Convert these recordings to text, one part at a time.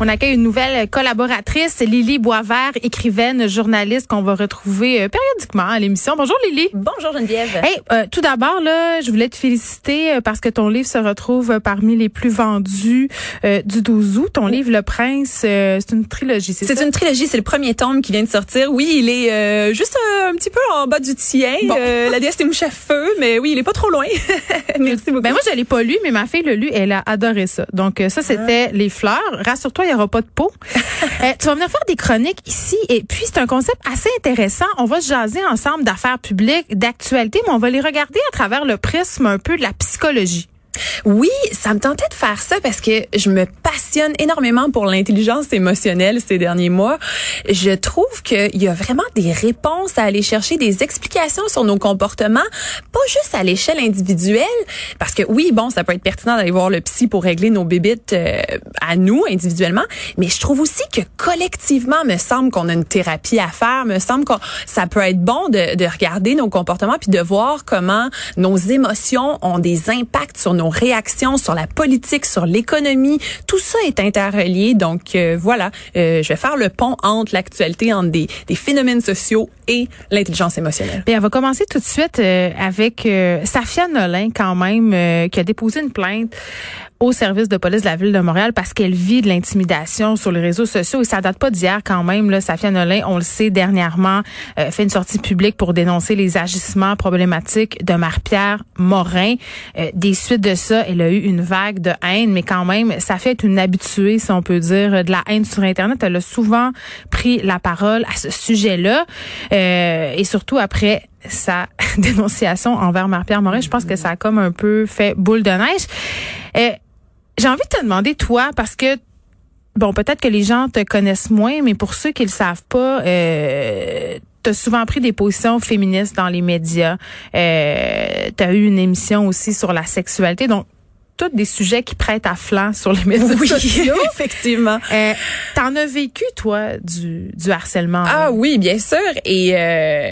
On accueille une nouvelle collaboratrice, Lily Boisvert, écrivaine, journaliste qu'on va retrouver euh, périodiquement à l'émission. Bonjour Lily. Bonjour Geneviève. Hey, euh, tout d'abord là, je voulais te féliciter euh, parce que ton livre se retrouve parmi les plus vendus du 12 août. Ton livre Le Prince, c'est une trilogie, c'est ça? C'est une trilogie, c'est le premier tome qui vient de sortir. Oui, il est juste un petit peu en bas du tien. la déesse des mouches à feu, mais oui, il est pas trop loin. Merci beaucoup. Ben moi, je l'ai pas lu, mais ma fille l'a lu, elle a adoré ça. Donc ça, c'était les fleurs. Rassure-toi, il n'y aura pas de peau. euh, tu vas venir faire des chroniques ici et puis c'est un concept assez intéressant. On va se jaser ensemble d'affaires publiques, d'actualité, mais on va les regarder à travers le prisme un peu de la psychologie. Oui, ça me tentait de faire ça parce que je me passionne énormément pour l'intelligence émotionnelle ces derniers mois. Je trouve qu'il y a vraiment des réponses à aller chercher, des explications sur nos comportements, pas juste à l'échelle individuelle, parce que oui, bon, ça peut être pertinent d'aller voir le psy pour régler nos bébites euh, à nous individuellement, mais je trouve aussi que collectivement, me semble qu'on a une thérapie à faire, me semble que ça peut être bon de, de regarder nos comportements puis de voir comment nos émotions ont des impacts sur nos réactions sur la politique, sur l'économie. Tout ça est interrelié. Donc euh, voilà, euh, je vais faire le pont entre l'actualité, entre des, des phénomènes sociaux et l'intelligence émotionnelle. Bien, on va commencer tout de suite euh, avec Safia Nolin quand même, qui a déposé une plainte au service de police de la ville de Montréal parce qu'elle vit de l'intimidation sur les réseaux sociaux et ça date pas d'hier quand même. Là, Safia Nolin, on le sait dernièrement, fait une sortie publique pour dénoncer les agissements problématiques de Marie-Pierre Morin. des suites de ça, elle a eu une vague de haine, mais quand même, ça fait une habituée, si on peut dire, de la haine sur Internet. Elle a souvent pris la parole à ce sujet-là, euh, et surtout après sa dénonciation envers Marie-Pierre Morin. Je pense que ça a comme un peu fait boule de neige. J'ai envie de te demander, toi, parce que bon, peut-être que les gens te connaissent moins, mais pour ceux qui le savent pas, euh, tu souvent pris des positions féministes dans les médias. Euh, tu eu une émission aussi sur la sexualité. Donc, tous des sujets qui prêtent à flanc sur les médias oui, sociaux. effectivement. Euh, T'en as vécu, toi, du, du harcèlement? Ah oui, bien sûr. Et euh,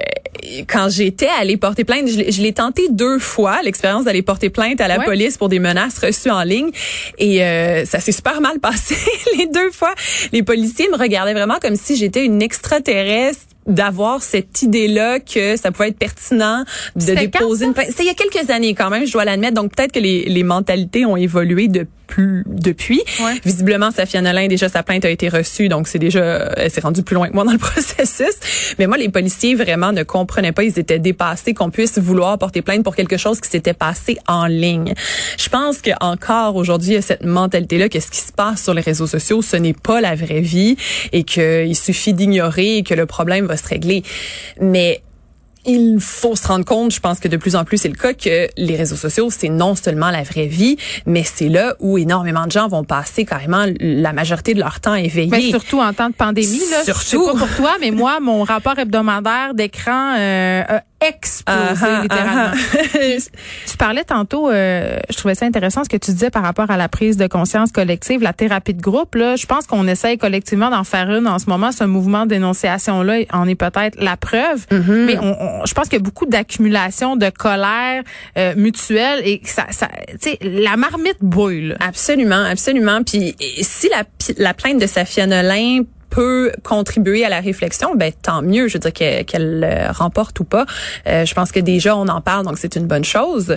quand j'étais allée porter plainte, je, l'ai tenté deux fois, l'expérience d'aller porter plainte à la police pour des menaces reçues en ligne. Et euh, ça s'est super mal passé les deux fois. Les policiers me regardaient vraiment comme si j'étais une extraterrestre d'avoir cette idée-là que ça pouvait être pertinent de déposer une plainte. C'était il y a quelques années quand même, je dois l'admettre. Donc peut-être que les, les mentalités ont évolué de plus depuis. Ouais. Visiblement, Safia Nolin, déjà sa plainte a été reçue, donc c'est déjà, elle s'est rendue plus loin que moi dans le processus. Mais moi, les policiers vraiment ne comprenaient pas, ils étaient dépassés qu'on puisse vouloir porter plainte pour quelque chose qui s'était passé en ligne. Je pense que encore aujourd'hui, il y a cette mentalité-là que ce qui se passe sur les réseaux sociaux, ce n'est pas la vraie vie et qu'il suffit d'ignorer et que le problème va se régler. Mais il faut se rendre compte, je pense que de plus en plus c'est le cas, que les réseaux sociaux, c'est non seulement la vraie vie, mais c'est là où énormément de gens vont passer carrément la majorité de leur temps éveillés. Mais surtout en temps de pandémie. Là, surtout. Je sais pas pour toi, mais moi, mon rapport hebdomadaire d'écran euh, explosé uh-huh, littéralement. Uh-huh. tu parlais tantôt, euh, je trouvais ça intéressant ce que tu disais par rapport à la prise de conscience collective, la thérapie de groupe. Là, je pense qu'on essaye collectivement d'en faire une en ce moment. Ce mouvement dénonciation là en est peut-être la preuve, mm-hmm. mais on, je pense qu'il y a beaucoup d'accumulation de colère euh, mutuelle et ça, ça tu sais, la marmite brûle. Absolument, absolument. Puis si la, la plainte de Safia Nolin peut contribuer à la réflexion, ben tant mieux. Je veux dire qu'elle euh, remporte ou pas. Euh, je pense que déjà on en parle, donc c'est une bonne chose.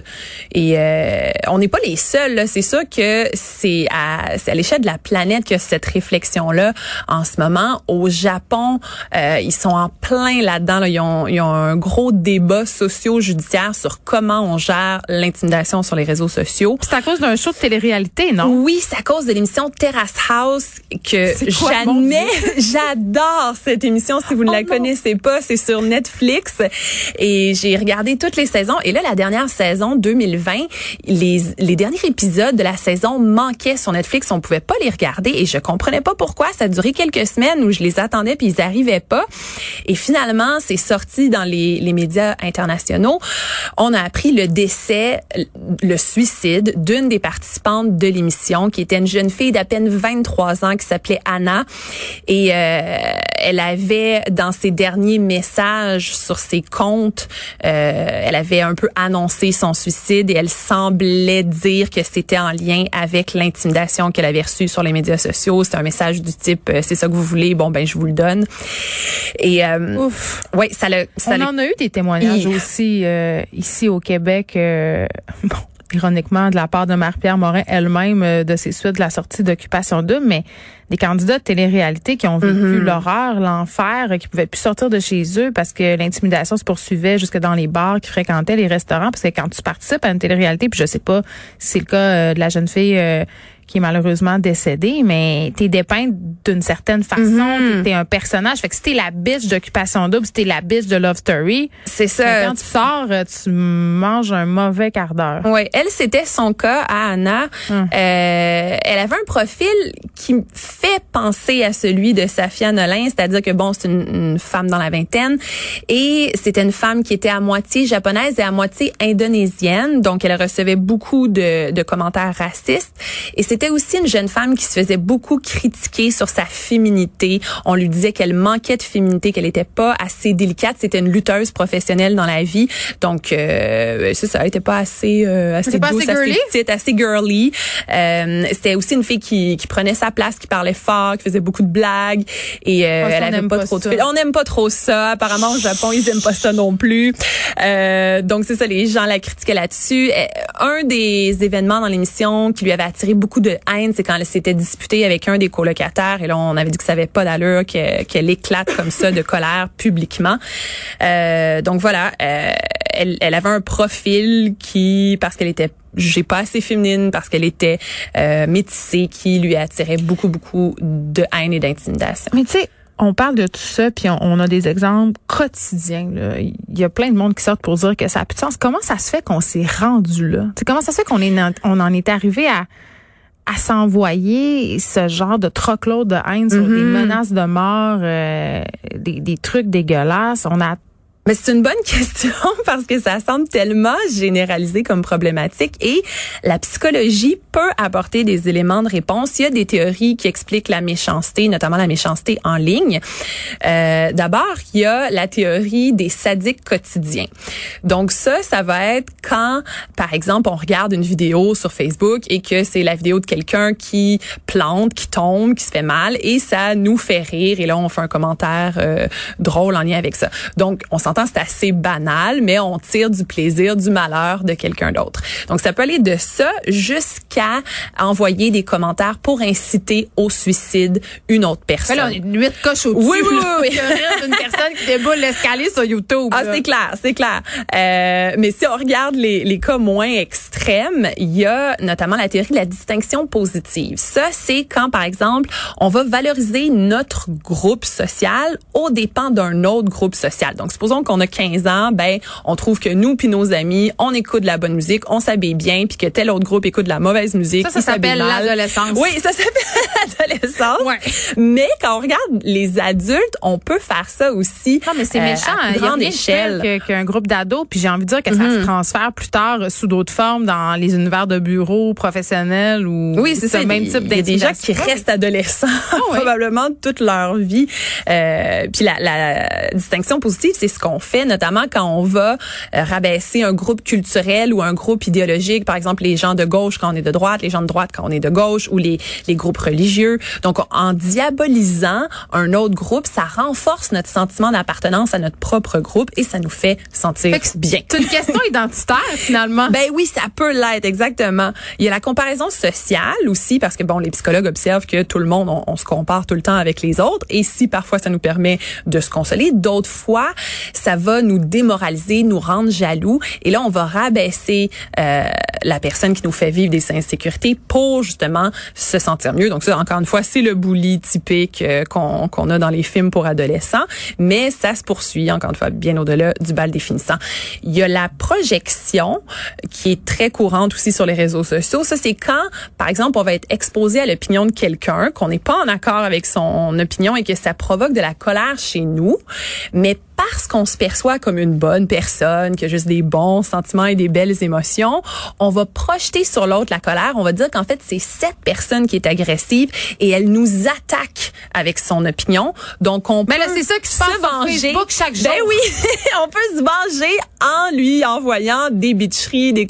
Et euh, on n'est pas les seuls. C'est ça que c'est à, à l'échelle de la planète que cette réflexion là en ce moment. Au Japon, euh, ils sont en plein là-dedans. Là. Ils, ont, ils ont un gros débat socio-judiciaire sur comment on gère l'intimidation sur les réseaux sociaux. C'est à cause d'un show de télé-réalité, non? Oui, c'est à cause de l'émission Terrace House que jamais J'adore cette émission. Si vous ne la oh connaissez pas, c'est sur Netflix. Et j'ai regardé toutes les saisons. Et là, la dernière saison, 2020, les, les derniers épisodes de la saison manquaient sur Netflix. On pouvait pas les regarder. Et je comprenais pas pourquoi. Ça a duré quelques semaines où je les attendais puis ils arrivaient pas. Et finalement, c'est sorti dans les, les médias internationaux. On a appris le décès, le suicide d'une des participantes de l'émission qui était une jeune fille d'à peine 23 ans qui s'appelait Anna. Et Et euh, elle avait, dans ses derniers messages sur ses comptes, euh, elle avait un peu annoncé son suicide et elle semblait dire que c'était en lien avec l'intimidation qu'elle avait reçue sur les médias sociaux. C'est un message du type euh, c'est ça que vous voulez, bon ben je vous le donne. Et euh, Ouf. ouais, ça le On en a eu des témoignages aussi euh, ici au Québec. bon, ironiquement de la part de Marie-Pierre Morin elle-même de ses suites de la sortie d'Occupation 2, mais des candidats de télé-réalité qui ont vécu mm-hmm. l'horreur, l'enfer, qui pouvaient plus sortir de chez eux parce que l'intimidation se poursuivait jusque dans les bars qui fréquentaient les restaurants. Parce que quand tu participes à une télé-réalité, puis je sais pas si c'est le cas de la jeune fille qui est malheureusement décédé, mais t'es dépeinte d'une certaine façon, mm-hmm. t'es un personnage. Fait que si t'es la bitch d'occupation double, si t'es la bitch de Love Story, c'est ça. Quand tu sors, tu manges un mauvais quart d'heure. Oui, elle c'était son cas à Anna. Hum. Euh, elle avait un profil qui fait penser à celui de Safia Nolin, c'est-à-dire que bon, c'est une, femme dans la vingtaine et c'était une femme qui était à moitié japonaise et à moitié indonésienne, donc elle recevait beaucoup de, de commentaires racistes et c'était aussi une jeune femme qui se faisait beaucoup critiquer sur sa féminité. On lui disait qu'elle manquait de féminité, qu'elle n'était pas assez délicate. C'était une lutteuse professionnelle dans la vie. Donc, euh, ça, ça était pas assez, euh, assez douce, assez, girly? petite, assez girly. Euh, c'était aussi une fille qui, qui prenait sa place, qui parlait fort, qui faisait beaucoup de blagues. Et euh, elle avait pas, trop de On n'aime pas trop ça. Apparemment, au Japon, ils aiment pas ça non plus. Euh, donc, c'est ça, les gens la critiquaient là-dessus. Euh, un des événements dans l'émission qui lui avait attiré beaucoup de haine, c'est quand elle s'était disputée avec un des colocataires et là on avait dit que ça avait pas d'allure qu'elle éclate comme ça de colère publiquement. Euh, donc voilà, euh, elle, elle avait un profil qui parce qu'elle était jugée pas assez féminine parce qu'elle était euh, métissée qui lui attirait beaucoup beaucoup de haine et d'intimidation. Mais tu sais on parle de tout ça, puis on, a des exemples quotidiens. Il y a plein de monde qui sortent pour dire que ça a plus de sens. Comment ça se fait qu'on s'est rendu là? comment ça se fait qu'on est on en est arrivé à à s'envoyer ce genre de truckload de haine sur des mhm. menaces de mort, euh, des, des trucs dégueulasses. On a mais c'est une bonne question parce que ça semble tellement généralisé comme problématique et la psychologie peut apporter des éléments de réponse. Il y a des théories qui expliquent la méchanceté, notamment la méchanceté en ligne. Euh, D'abord, il y a la théorie des sadiques quotidiens. Donc ça, ça va être quand, par exemple, on regarde une vidéo sur Facebook et que c'est la vidéo de quelqu'un qui plante, qui tombe, qui se fait mal et ça nous fait rire et là on fait un commentaire euh, drôle en lien avec ça. Donc on s'en c'est assez banal, mais on tire du plaisir du malheur de quelqu'un d'autre. Donc, ça peut aller de ça jusqu'à envoyer des commentaires pour inciter au suicide une autre personne. Là, on est une huit coches au-dessus. Oui, oui, oui. oui. une personne qui déboule l'escalier sur YouTube. Ah, c'est clair, c'est clair. Euh, mais si on regarde les, les cas moins extrêmes, il y a notamment la théorie de la distinction positive. Ça, c'est quand, par exemple, on va valoriser notre groupe social au dépens d'un autre groupe social. Donc, supposons qu'on a 15 ans, ben on trouve que nous puis nos amis, on écoute de la bonne musique, on s'habille bien, puis que tel autre groupe écoute de la mauvaise musique. Ça, ça s'appelle l'adolescence. Oui, ça s'appelle l'adolescence. Ouais. Mais quand on regarde les adultes, on peut faire ça aussi. Non, mais c'est euh, méchant. À hein. grande échelle. Qu'un groupe d'ados, puis j'ai envie de dire que ça se mm-hmm. transfère plus tard sous d'autres formes dans les univers de bureaux professionnels ou oui, c'est ça, même type Il y a des gens qui restent adolescents ah probablement toute leur vie. Euh, puis la, la distinction positive, c'est ce qu'on fait, notamment quand on va euh, rabaisser un groupe culturel ou un groupe idéologique, par exemple les gens de gauche quand on est de droite, les gens de droite quand on est de gauche, ou les, les groupes religieux. Donc, en diabolisant un autre groupe, ça renforce notre sentiment d'appartenance à notre propre groupe et ça nous fait sentir bien. C'est une question identitaire, finalement. Ben oui, ça peut l'être, exactement. Il y a la comparaison sociale aussi, parce que, bon, les psychologues observent que tout le monde, on, on se compare tout le temps avec les autres. Et si parfois ça nous permet de se consoler, d'autres fois, ça va nous démoraliser, nous rendre jaloux. Et là, on va rabaisser euh, la personne qui nous fait vivre des insécurités pour justement se sentir mieux. Donc ça, encore une fois, c'est le bully typique euh, qu'on a dans les films pour adolescents, mais ça se poursuit, encore une fois, bien au-delà du bal définissant. Il y a la projection qui est très courante aussi sur les réseaux sociaux. Ça, c'est quand, par exemple, on va être exposé à l'opinion de quelqu'un, qu'on n'est pas en accord avec son opinion et que ça provoque de la colère chez nous, mais parce qu'on se perçoit comme une bonne personne, qui a juste des bons sentiments et des belles émotions, on va projeter sur l'autre la colère. On va dire qu'en fait, c'est cette personne qui est agressive et elle nous attaque avec son opinion. Donc, on Mais peut là, c'est ça qui se passe sur venger. Facebook chaque jour. Ben oui, on peut se venger en lui envoyant des bitcheries, des